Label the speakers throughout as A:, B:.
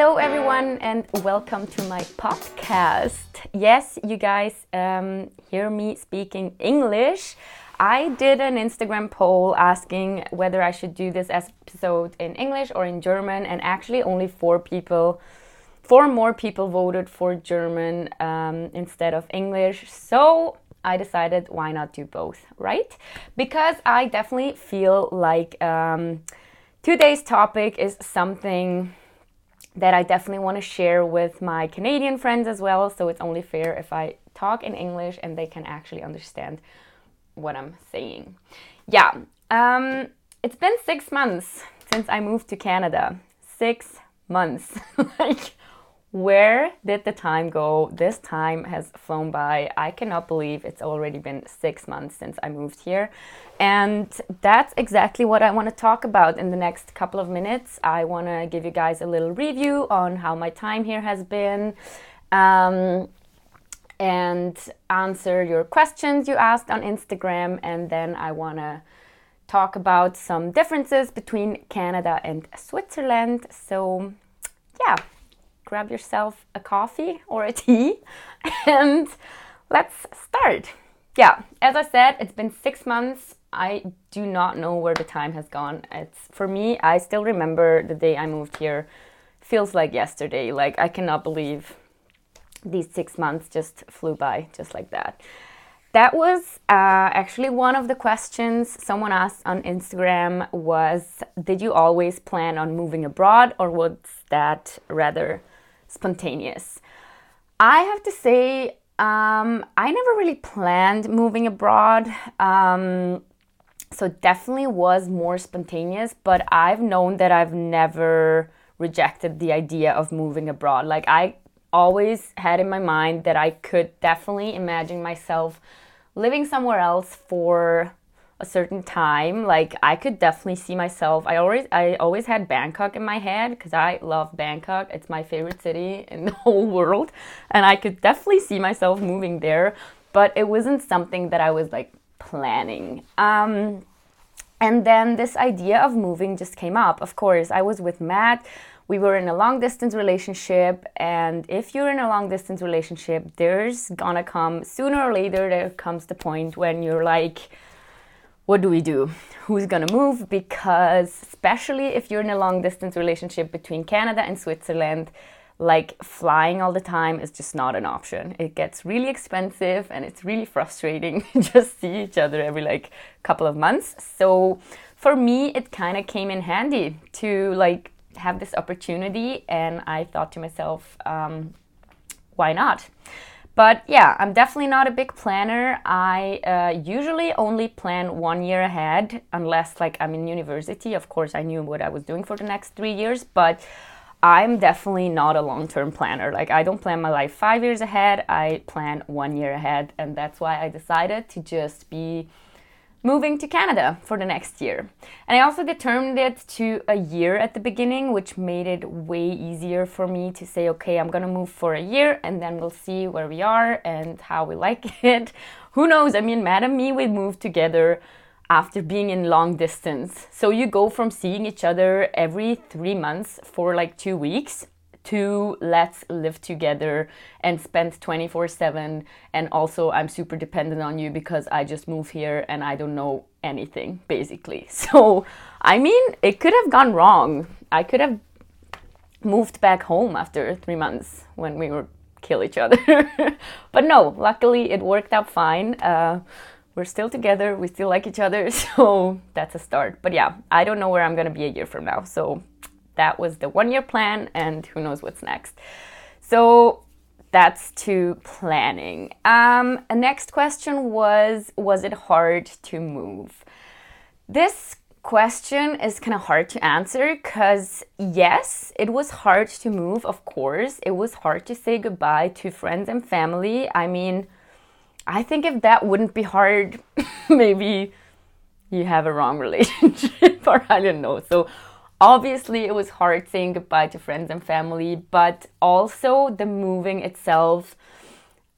A: Hello, everyone, and welcome to my podcast. Yes, you guys um, hear me speaking English. I did an Instagram poll asking whether I should do this episode in English or in German, and actually, only four people, four more people voted for German um, instead of English. So I decided why not do both, right? Because I definitely feel like um, today's topic is something that I definitely want to share with my Canadian friends as well. So it's only fair if I talk in English and they can actually understand what I'm saying. Yeah, um, it's been six months since I moved to Canada. Six months. like, where did the time go? This time has flown by. I cannot believe it's already been six months since I moved here. And that's exactly what I want to talk about in the next couple of minutes. I want to give you guys a little review on how my time here has been. Um, and answer your questions you asked on Instagram. And then I want to talk about some differences between Canada and Switzerland. So, yeah grab yourself a coffee or a tea and let's start. Yeah, as I said, it's been six months. I do not know where the time has gone. It's for me, I still remember the day I moved here. Feels like yesterday. Like I cannot believe these six months just flew by just like that. That was uh, actually one of the questions someone asked on Instagram was did you always plan on moving abroad or was that rather spontaneous. I have to say, um, I never really planned moving abroad. Um, so definitely was more spontaneous, but I've known that I've never rejected the idea of moving abroad. Like I always had in my mind that I could definitely imagine myself living somewhere else for a certain time like i could definitely see myself i always i always had bangkok in my head because i love bangkok. It's my favorite city in the whole world and i could definitely see myself moving there but it wasn't something that i was like planning. Um, and then this idea of moving just came up. Of course i was with matt. We were in a long distance relationship and if you're in a long distance relationship there's gonna come sooner or later there comes the point when you're like what do we do? Who's gonna move? Because, especially if you're in a long distance relationship between Canada and Switzerland, like flying all the time is just not an option. It gets really expensive and it's really frustrating to just see each other every like couple of months. So for me it kind of came in handy to like have this opportunity and I thought to myself um, why not? But yeah, I'm definitely not a big planner. I uh, usually only plan one year ahead, unless like I'm in university. Of course, I knew what I was doing for the next three years, but I'm definitely not a long term planner. Like, I don't plan my life five years ahead, I plan one year ahead. And that's why I decided to just be moving to Canada for the next year. And I also determined it to a year at the beginning, which made it way easier for me to say, okay, I'm gonna move for a year and then we'll see where we are and how we like it. Who knows? I mean, Matt and me, we moved together after being in long distance. So you go from seeing each other every three months for like two weeks to let's live together and spend 24 7 and also i'm super dependent on you because i just moved here and i don't know anything basically. So i mean it could have gone wrong. I could have moved back home after three months when we were kill each other. But no luckily it worked out fine. Uh, we're still together. We still like each other. So that's a start. But yeah i don't know where i'm gonna be a year from now. So that was the one year plan, and who knows what's next. So that's to planning. Um, a next question was Was it hard to move? This question is kind of hard to answer because, yes, it was hard to move, of course. It was hard to say goodbye to friends and family. I mean, I think if that wouldn't be hard, maybe you have a wrong relationship or I don't know. So, Obviously, it was hard saying goodbye to friends and family, but also the moving itself.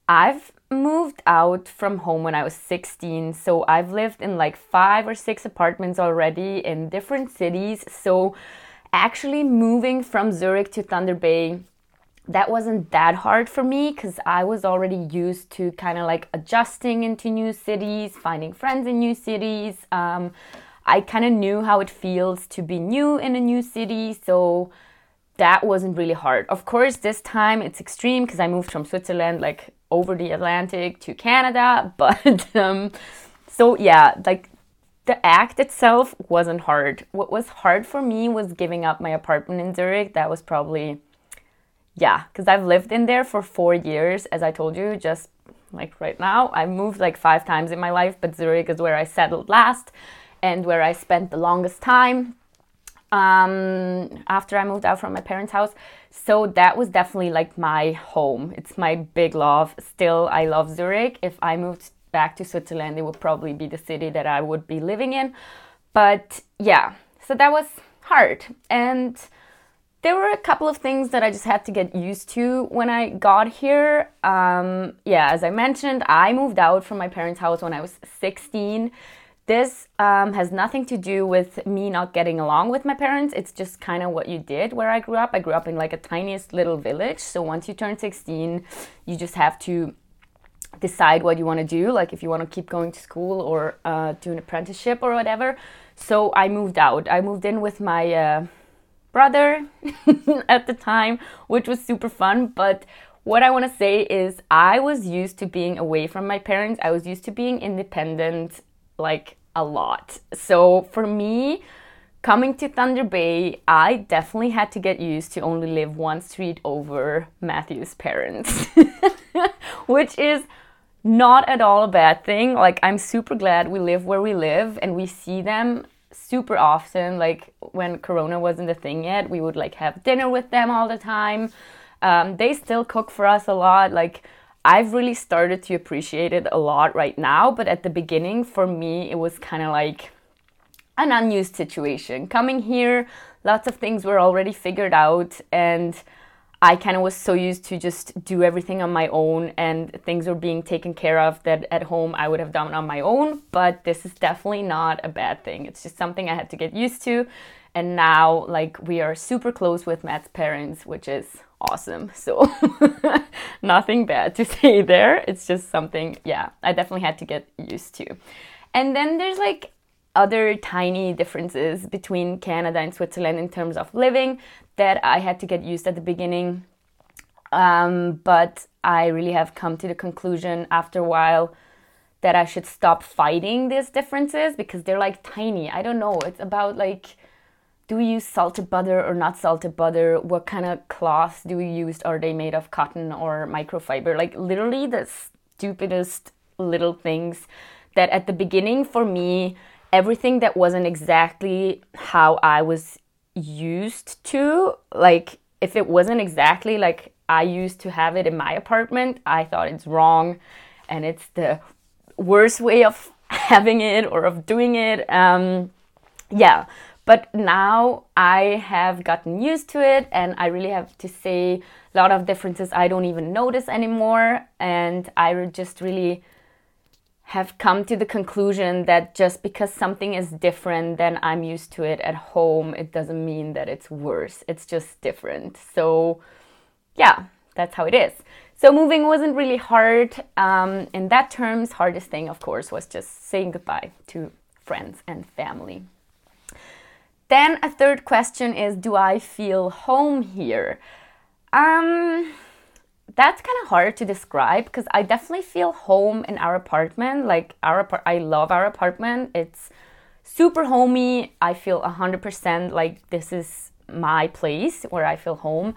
A: I've moved out from home when I was 16, so I've lived in like five or six apartments already in different cities. So actually moving from Zurich to Thunder Bay that wasn't that hard for me because I was already used to kind of like adjusting into new cities, finding friends in new cities. Um, I kind of knew how it feels to be new in a new city, so that wasn't really hard. Of course, this time it's extreme because I moved from Switzerland like over the Atlantic to Canada, but um, so yeah, like the act itself wasn't hard. What was hard for me was giving up my apartment in Zurich. That was probably yeah, because I've lived in there for four years, as I told you, just like right now. I moved like five times in my life, but Zurich is where I settled last and where I spent the longest time um, after I moved out from my parents' house. So that was definitely like my home. It's my big love. Still, I love Zurich. If I moved back to Switzerland, it would probably be the city that I would be living in. But yeah, so that was hard. And there were a couple of things that I just had to get used to when I got here. Um, yeah, as I mentioned, I moved out from my parents' house when I was 16. This um, has nothing to do with me not getting along with my parents. It's just kind of what you did where I grew up. I grew up in like a tiniest little village. So once you turn 16, you just have to decide what you want to do, like if you want to keep going to school or uh, do an apprenticeship or whatever. So I moved out. I moved in with my. Uh, brother at the time, which was super fun. But what I want to say is, I was used to being away from my parents, I was used to being independent like a lot. So for me, coming to Thunder Bay, I definitely had to get used to only live one street over Matthew's parents, which is not at all a bad thing. Like, I'm super glad we live where we live and we see them super often. Like when Corona wasn't a thing yet, we would like have dinner with them all the time. Um, they still cook for us a lot. Like I've really started to appreciate it a lot right now, but at the beginning, for me, it was kind of like an unused situation. Coming here, lots of things were already figured out, and I kind of was so used to just do everything on my own and things were being taken care of that at home I would have done on my own. But this is definitely not a bad thing. It's just something I had to get used to. And now, like, we are super close with Matt's parents, which is awesome. So, nothing bad to say there. It's just something, yeah, I definitely had to get used to. And then there's like other tiny differences between Canada and Switzerland in terms of living that I had to get used at the beginning. Um, but I really have come to the conclusion after a while that I should stop fighting these differences because they're like tiny. I don't know. It's about like, do we use salted butter or not salted butter? What kind of cloths do we use? Are they made of cotton or microfiber? Like, literally, the stupidest little things that at the beginning for me everything that wasn't exactly how I was used to, like if it wasn't exactly like I used to have it in my apartment, I thought it's wrong and it's the worst way of having it or of doing it. Um, yeah, but now I have gotten used to it and I really have to say a lot of differences I don't even notice anymore and I just really have come to the conclusion that just because something is different than I'm used to it at home, it doesn't mean that it's worse. It's just different. So, yeah, that's how it is. So, moving wasn't really hard. Um, in that terms, hardest thing, of course, was just saying goodbye to friends and family. Then a third question is Do I feel home here? Um, that's kind of hard to describe because I definitely feel home in our apartment. Like our I love our apartment. It's super homey. I feel 100% like this is my place where I feel home.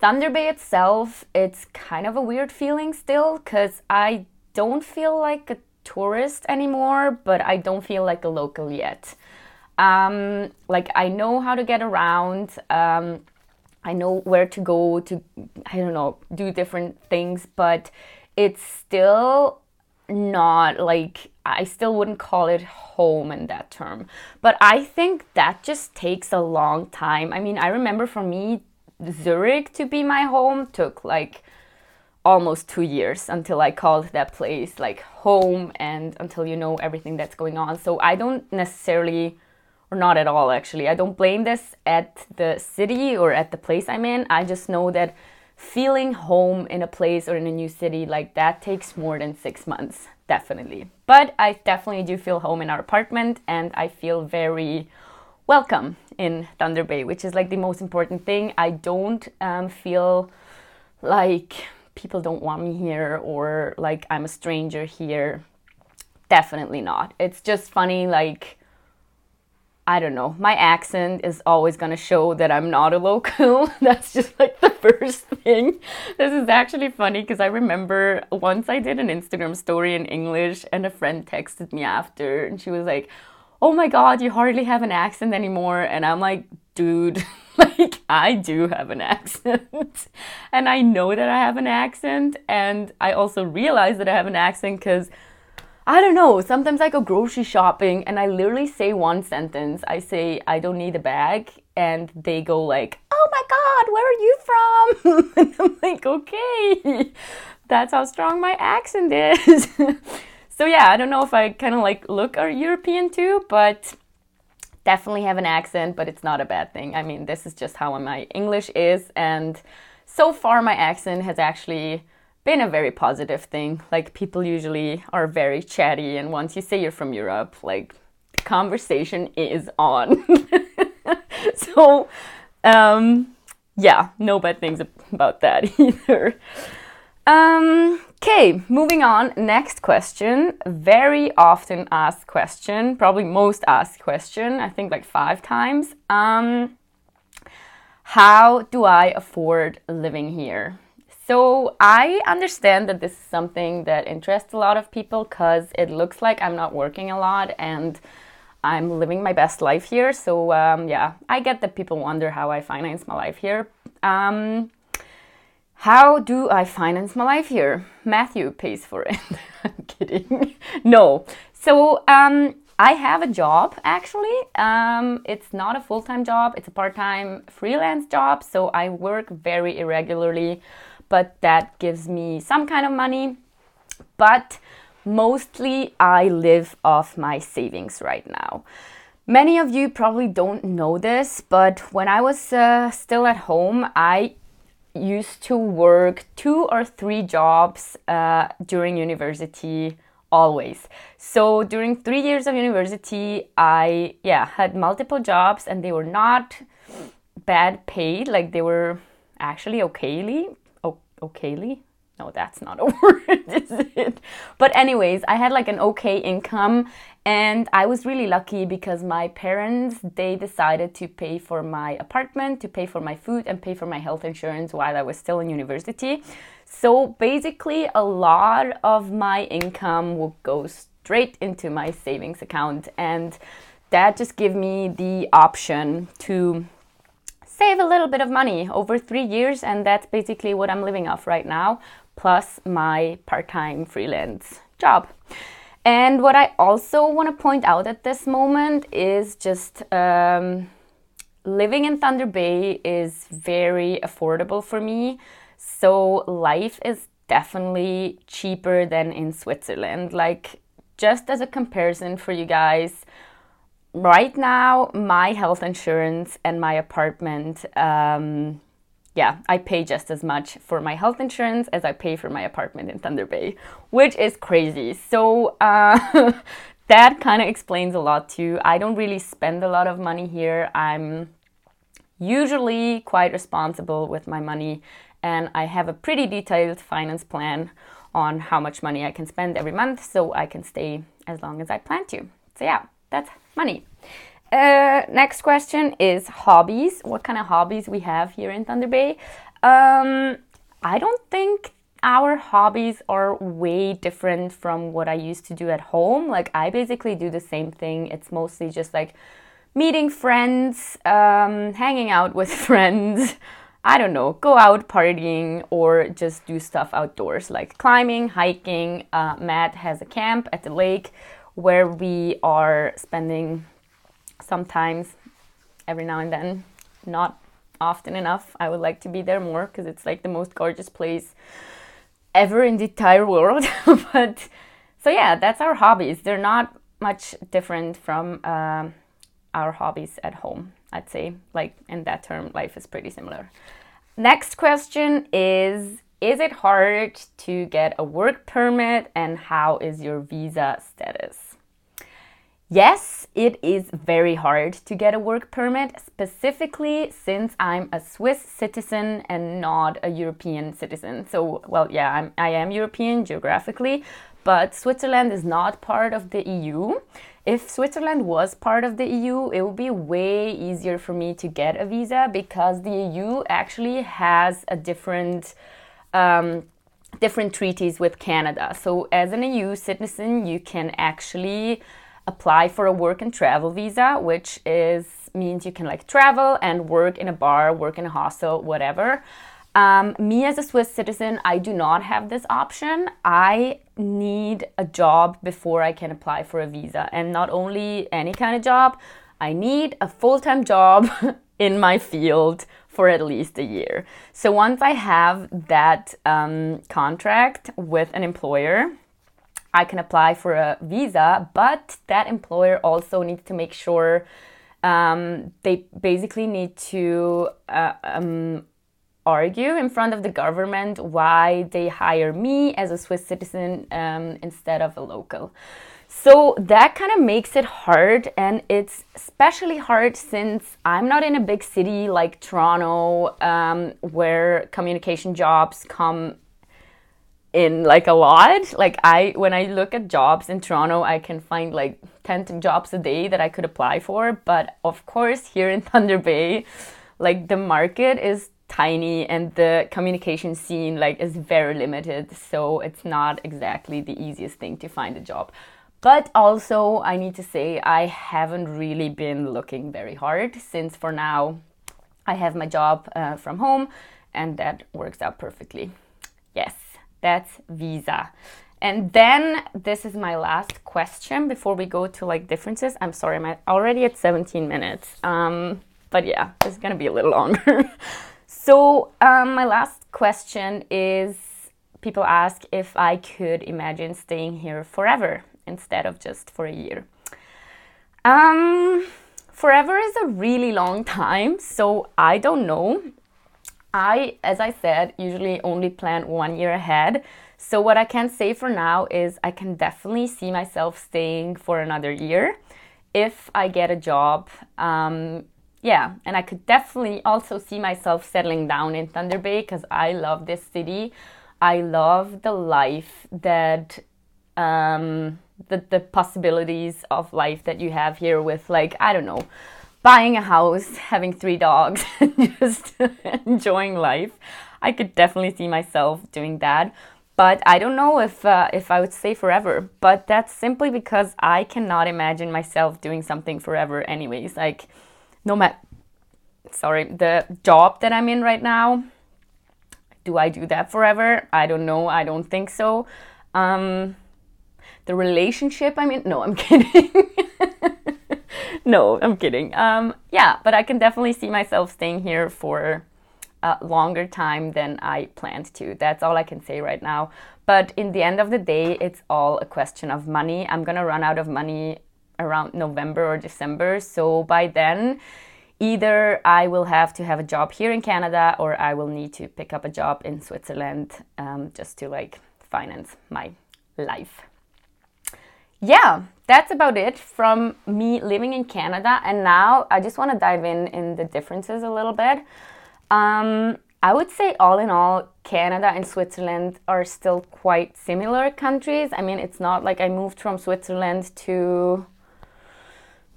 A: Thunder Bay itself, it's kind of a weird feeling still cuz I don't feel like a tourist anymore, but I don't feel like a local yet. Um, like I know how to get around. Um, I know where to go to, I don't know, do different things, but it's still not like I still wouldn't call it home in that term. But I think that just takes a long time. I mean, I remember for me, Zurich to be my home took like almost two years until I called that place like home and until you know everything that's going on. So I don't necessarily or not at all actually. I don't blame this at the city or at the place I'm in. I just know that feeling home in a place or in a new city like that takes more than six months, definitely. But I definitely do feel home in our apartment and I feel very welcome in Thunder Bay, which is like the most important thing. I don't um, feel like people don't want me here or like I'm a stranger here. Definitely not. It's just funny, like, I don't know, my accent is always gonna show that I'm not a local. That's just like the first thing. This is actually funny because I remember once I did an Instagram story in English and a friend texted me after and she was like, Oh my god, you hardly have an accent anymore. And I'm like, dude, like I do have an accent. and I know that I have an accent. And I also realize that I have an accent because I don't know. Sometimes I go grocery shopping and I literally say one sentence. I say, I don't need a bag. And they go like, oh my God, where are you from? and I'm like, okay, that's how strong my accent is. so yeah, I don't know if I kind of like look European too, but definitely have an accent, but it's not a bad thing. I mean, this is just how my English is. And so far my accent has actually been a very positive thing. Like people usually are very chatty, and once you say you're from Europe, like the conversation is on. so, um, yeah, no bad things about that either. Um, okay, moving on. Next question. Very often asked question, probably most asked question, I think like five times. Um, how do I afford living here? So I understand that this is something that interests a lot of people because it looks like I'm not working a lot and I'm living my best life here. So um, yeah, I get that people wonder how I finance my life here. Um, how do I finance my life here? Matthew pays for it. I'm kidding. no. So um, I have a job actually. Um, it's not a full time job, it's a part time freelance job. So I work very irregularly but that gives me some kind of money. But mostly I live off my savings right now. Many of you probably don't know this, but when I was uh, still at home, I used to work two or three jobs uh, during university always. So during three years of university, I yeah had multiple jobs and they were not bad paid. Like they were actually okayly okayly? No that's not a word is it? But anyways i had like an okay income and i was really lucky because my parents they decided to pay for my apartment to pay for my food and pay for my health insurance while i was still in university. So basically a lot of my income would go straight into my savings account and that just gave me the option to save a little bit of money over three years, and that's basically what I'm living off right now, plus my part time freelance job. And what I also want to point out at this moment is just um, living in Thunder Bay is very affordable for me. So life is definitely cheaper than in Switzerland. Like, just as a comparison for you guys, right now my health insurance and my apartment um, yeah i pay just as much for my health insurance as i pay for my apartment in thunder bay which is crazy. So uh, that kind of explains a lot too. I don't really spend a lot of money here. I'm usually quite responsible with my money and i have a pretty detailed finance plan on how much money i can spend every month so i can stay as long as i plan to. So yeah that's money. Uh, next question is hobbies. What kind of hobbies we have here in Thunder Bay? Um, I don't think our hobbies are way different from what I used to do at home. Like I basically do the same thing. It's mostly just like meeting friends, um, hanging out with friends. I don't know, go out partying or just do stuff outdoors like climbing, hiking. Uh, Matt has a camp at the lake where we are spending sometimes every now and then, not often enough. I would like to be there more because it's like the most gorgeous place ever in the entire world. but so yeah, that's our hobbies. They're not much different from uh, our hobbies at home. I'd say, like in that term, life is pretty similar. Next question is Is it hard to get a work permit and how is your visa status? Yes, it is very hard to get a work permit, specifically since I'm a Swiss citizen and not a European citizen. So, well, yeah, I'm, I am European geographically, but Switzerland is not part of the EU. If Switzerland was part of the EU, it would be way easier for me to get a visa because the EU actually has a different um, different treaties with Canada. So, as an EU citizen, you can actually apply for a work and travel visa, which is means you can like travel and work in a bar, work in a hostel, whatever. Um, me as a Swiss citizen, I do not have this option. I need a job before I can apply for a visa, and not only any kind of job. I need a full time job in my field for at least a year. So once I have that um, contract with an employer, I can apply for a visa, but that employer also needs to make sure um, they basically need to uh, um, argue in front of the government why they hire me as a Swiss citizen um, instead of a local. So that kind of makes it hard, and it's especially hard since I'm not in a big city like Toronto um, where communication jobs come in like a lot. Like I when I look at jobs in Toronto, I can find like 10 jobs a day that I could apply for, but of course here in Thunder Bay, like the market is tiny and the communication scene like is very limited, so it's not exactly the easiest thing to find a job. But also, I need to say, I haven't really been looking very hard since for now I have my job uh, from home and that works out perfectly. Yes. That's visa. And then this is my last question before we go to like differences. I'm sorry, I'm already at 17 minutes. Um, but yeah, it's gonna be a little longer. so um, my last question is: people ask if I could imagine staying here forever instead of just for a year. Um, forever is a really long time, so I don't know. I, as I said, usually only plan one year ahead. So, what I can say for now is I can definitely see myself staying for another year if I get a job. Um, yeah, and I could definitely also see myself settling down in Thunder Bay because I love this city. I love the life that, um, the, the possibilities of life that you have here with, like, I don't know buying a house, having three dogs, just enjoying life. I could definitely see myself doing that. But I don't know if uh, if I would stay forever. But that's simply because I cannot imagine myself doing something forever. Anyways, like no matter, sorry, the job that I'm in right now. Do I do that forever? I don't know. I don't think so. Um, the relationship I'm in. No, I'm kidding. no, I'm kidding. Um, yeah, but I can definitely see myself staying here for a longer time than I planned to. That's all I can say right now. But in the end of the day, it's all a question of money. I'm gonna run out of money around November or December. So by then, either I will have to have a job here in Canada or I will need to pick up a job in Switzerland um, just to like finance my life. Yeah, that's about it from me living in Canada. And now I just want to dive in in the differences a little bit. Um, I would say, all in all, Canada and Switzerland are still quite similar countries. I mean, it's not like I moved from Switzerland to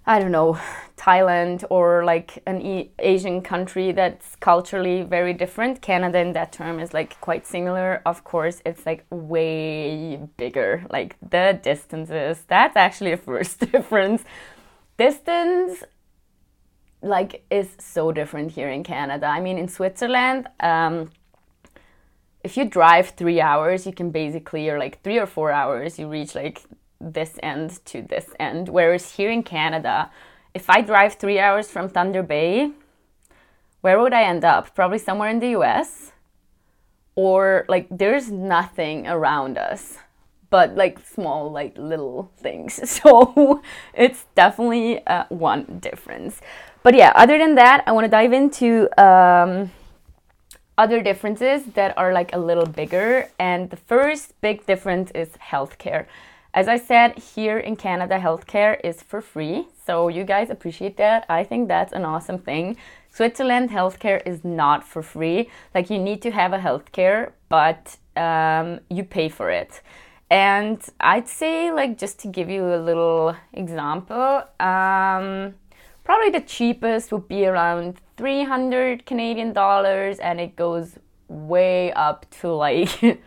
A: I don't know, Thailand or like an e- Asian country that's culturally very different. Canada in that term is like quite similar. Of course, it's like way bigger. Like the distances, that's actually a first difference. Distance like is so different here in Canada. I mean, in Switzerland, um, if you drive three hours, you can basically, or like three or four hours, you reach like this end to this end. Whereas here in Canada, if I drive three hours from Thunder Bay, where would I end up? Probably somewhere in the US. Or like there's nothing around us but like small, like little things. So it's definitely uh, one difference. But yeah, other than that, I want to dive into um, other differences that are like a little bigger. And the first big difference is healthcare. As I said, here in Canada, healthcare is for free. So you guys appreciate that. I think that's an awesome thing. Switzerland healthcare is not for free. Like you need to have a healthcare, but um, you pay for it. And I'd say, like, just to give you a little example, um, probably the cheapest would be around 300 Canadian dollars, and it goes way up to like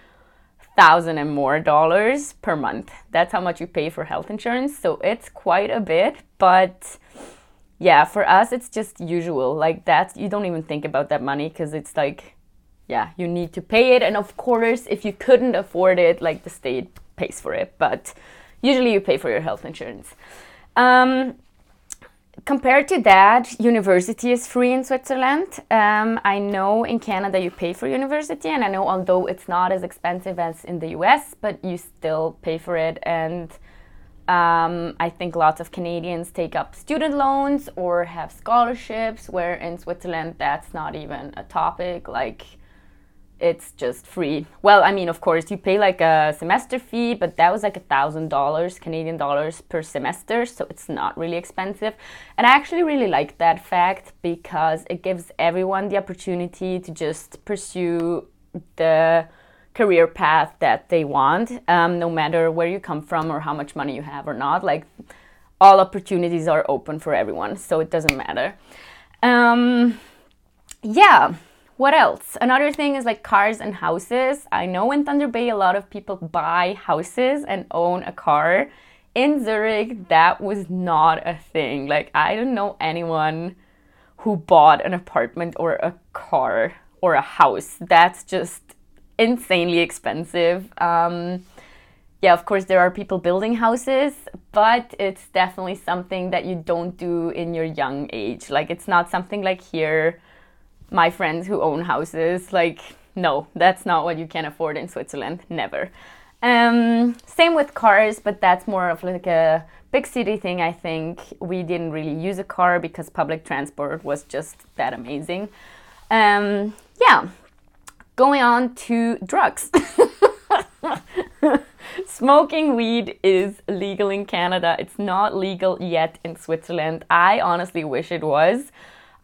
A: thousand and more dollars per month. That's how much you pay for health insurance. So it's quite a bit, but yeah, for us it's just usual. Like that you don't even think about that money because it's like yeah, you need to pay it and of course if you couldn't afford it, like the state pays for it, but usually you pay for your health insurance. Um, compared to that, university is free in Switzerland. Um, I know in Canada you pay for university, and I know although it's not as expensive as in the US, but you still pay for it. And um, I think lots of Canadians take up student loans or have scholarships, where in Switzerland that's not even a topic. Like, it's just free. Well, I mean, of course, you pay like a semester fee, but that was like a thousand dollars Canadian dollars per semester, so it's not really expensive. And I actually really like that fact because it gives everyone the opportunity to just pursue the career path that they want, um, no matter where you come from or how much money you have or not. Like, all opportunities are open for everyone, so it doesn't matter. Um, yeah what else? Another thing is like cars and houses. I know in Thunder Bay a lot of people buy houses and own a car. In Zurich, that was not a thing. Like, I don't know anyone who bought an apartment or a car or a house. That's just insanely expensive. Um, yeah, of course, there are people building houses, but it's definitely something that you don't do in your young age. Like, it's not something like here my friends who own houses. Like, no, that's not what you can afford in Switzerland. Never. Um, same with cars, but that's more of like a big city thing. I think we didn't really use a car because public transport was just that amazing. Um, yeah, going on to drugs. Smoking weed is legal in Canada. It's not legal yet in Switzerland. I honestly wish it was.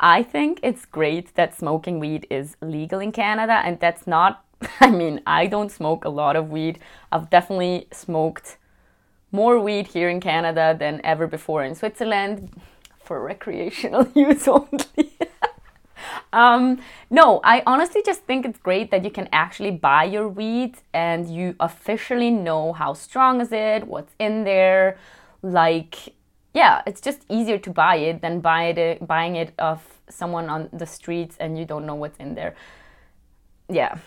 A: I think it's great that smoking weed is legal in Canada, and that's not, I mean, I don't smoke a lot of weed. I've definitely smoked more weed here in Canada than ever before in Switzerland for recreational use only. um, no, I honestly just think it's great that you can actually buy your weed and you officially know how strong is it, what's in there. Like, yeah, it's just easier to buy it than buy it, buying it of someone on the streets and you don't know what's in there. Yeah,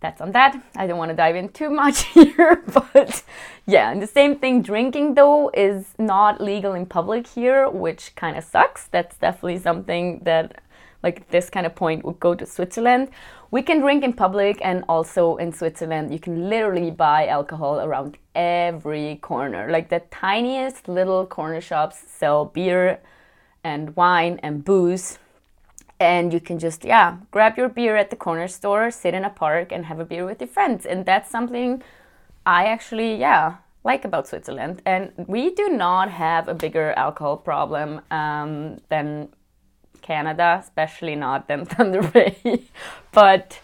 A: that's on that. I don't want to dive in too much here, but yeah, and the same thing. Drinking though is not legal in public here, which kind of sucks. That's definitely something that, like, this kind of point would go to Switzerland. We can drink in public, and also in Switzerland, you can literally buy alcohol around every corner. Like, the tiniest little corner shops sell beer and wine and booze and you can just yeah grab your beer at the corner store sit in a park and have a beer with your friends and that's something i actually yeah like about switzerland and we do not have a bigger alcohol problem um, than canada especially not than thunder bay. But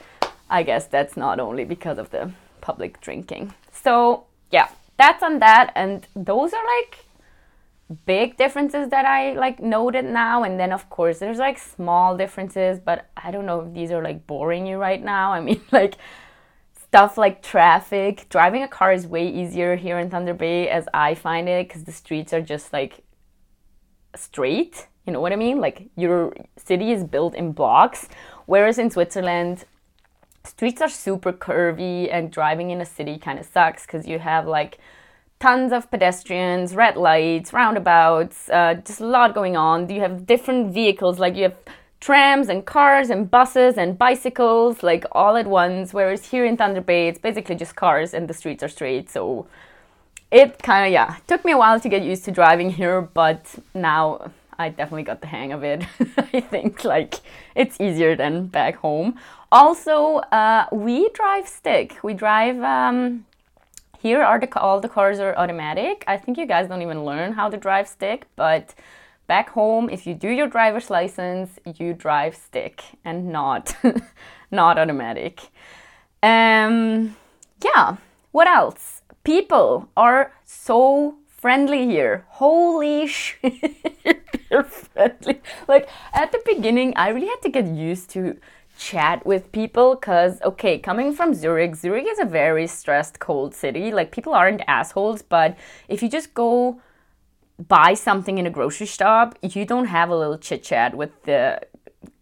A: i guess that's not only because of the public drinking. So yeah that's on that. And those are like big differences that I like noted now. And then of course there's like small differences. But I don't know if these are like boring you right now. I mean like stuff like traffic, driving a car is way easier here in Thunder Bay as I find it cuz the streets are just like straight, you know what I mean? Like your city is built in blocks whereas in Switzerland streets are super curvy and driving in a city kind of sucks cuz you have like tons of pedestrians, red lights, roundabouts, uh, just a lot going on. You have different vehicles, like you have trams and cars and buses and bicycles like all at once. Whereas here in Thunder Bay, it's basically just cars and the streets are straight. So it kind of, yeah, took me a while to get used to driving here, but now I definitely got the hang of it. I think like it's easier than back home. Also, uh, we drive stick. We drive. Um, here are the all the cars are automatic. I think you guys don't even learn how to drive stick, but back home, if you do your driver's license, you drive stick and not not automatic. Um, yeah. What else? People are so friendly here. Holy shit, they're friendly. Like at the beginning, I really had to get used to chat with people because okay coming from zurich zurich is a very stressed cold city like people aren't assholes but if you just go buy something in a grocery shop you don't have a little chit chat with the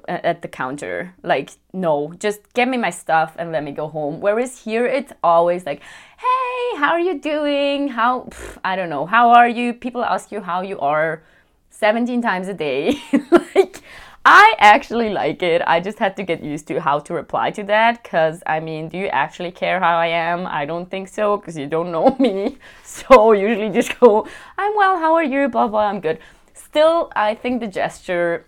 A: at the counter like no just get me my stuff and let me go home whereas here it's always like hey how are you doing how pff, i don't know how are you people ask you how you are 17 times a day like I actually like it. I just had to get used to how to reply to that because I mean, do you actually care how I am? I don't think so because you don't know me. So usually just go, I'm well, how are you? Blah, blah, I'm good. Still, I think the gesture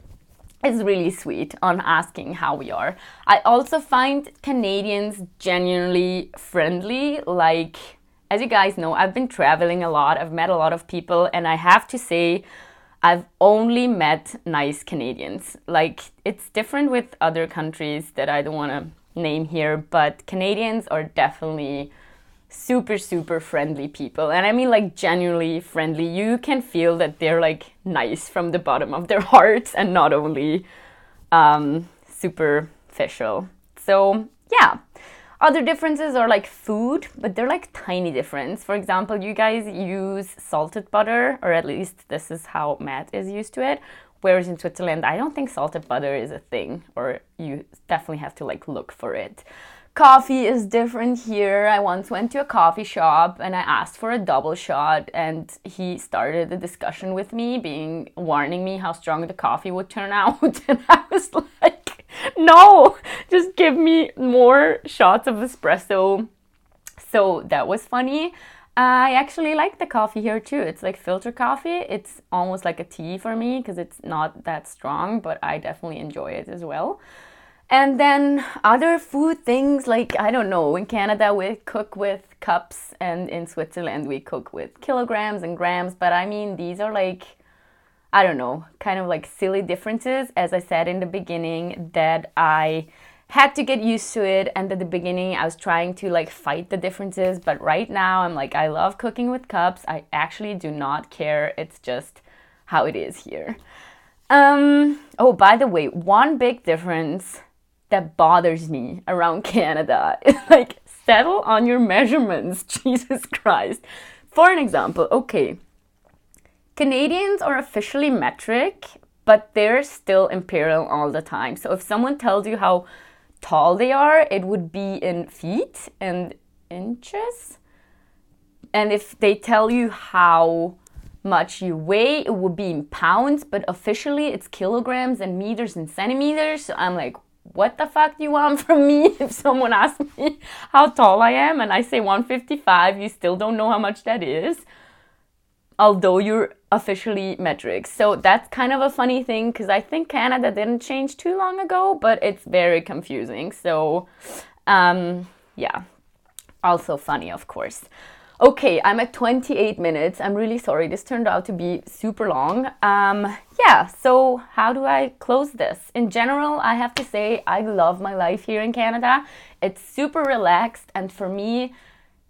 A: is really sweet on asking how we are. I also find Canadians genuinely friendly. Like, as you guys know, I've been traveling a lot, I've met a lot of people, and I have to say, I've only met nice Canadians. Like, it's different with other countries that I don't want to name here, but Canadians are definitely super, super friendly people. And I mean, like, genuinely friendly. You can feel that they're like nice from the bottom of their hearts and not only um, superficial. So, yeah. Other differences are like food, but they're like tiny difference. For example, you guys use salted butter, or at least this is how Matt is used to it. Whereas in Switzerland, I don't think salted butter is a thing, or you definitely have to like look for it. Coffee is different here. I once went to a coffee shop and I asked for a double shot, and he started a discussion with me, being warning me how strong the coffee would turn out. and I was like, no, just give me more shots of espresso. So that was funny. I actually like the coffee here too. It's like filter coffee. It's almost like a tea for me because it's not that strong, but I definitely enjoy it as well. And then other food things like I don't know, in Canada we cook with cups and in Switzerland we cook with kilograms and grams, but I mean these are like I don't know, kind of like silly differences. As I said in the beginning, that I had to get used to it. And at the beginning, I was trying to like fight the differences. But right now, I'm like, I love cooking with cups. I actually do not care. It's just how it is here. Um, oh, by the way, one big difference that bothers me around Canada like settle on your measurements. Jesus Christ. For an example, okay, Canadians are officially metric, but they're still imperial all the time. So if someone tells you how tall they are, it would be in feet and inches. And if they tell you how much you weigh, it would be in pounds, but officially it's kilograms and meters and centimeters. So I'm like, what the fuck do you want from me? If someone asks me how tall I am and I say 155, you still don't know how much that is although you're officially metric. So that's kind of a funny thing because I think Canada didn't change too long ago, but it's very confusing. So, um, yeah, also funny, of course. Okay, I'm at 28 minutes. I'm really sorry. This turned out to be super long. Um, yeah, so how do I close this? In general, I have to say I love my life here in Canada. It's super relaxed, and for me,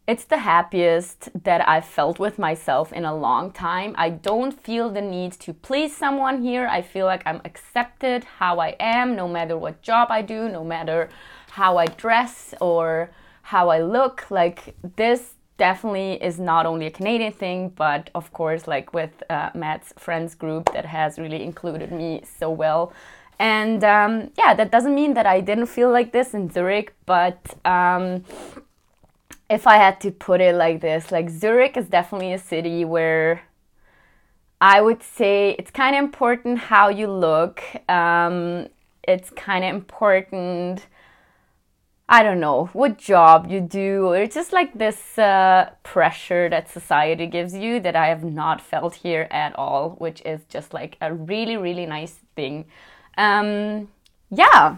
A: it's the happiest that I've felt with myself in a long time. I don't feel the need to please someone here. I feel like I'm accepted how I am, no matter what job I do, no matter how I dress or how I look. Like, this definitely is not only a Canadian thing, but of course, like with uh, Matt's friends group that has really included me so well. And um, yeah, that doesn't mean that I didn't feel like this in Zurich, but um, if I had to put it like this, like Zurich is definitely a city where I would say it's kind of important how you look. Um, it's kind of important. I don't know what job you do, or it's just like this uh, pressure that society gives you that I have not felt here at all, which is just like a really, really nice thing. Um, yeah,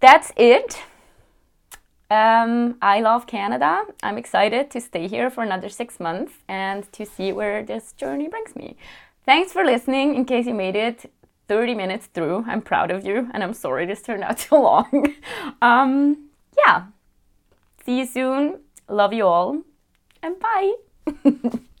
A: that's it. Um, I love Canada. I'm excited to stay here for another six months and to see where this journey brings me. Thanks for listening. In case you made it 30 minutes through, I'm proud of you and I'm sorry this turned out too long. um, yeah. See you soon. Love you all and bye.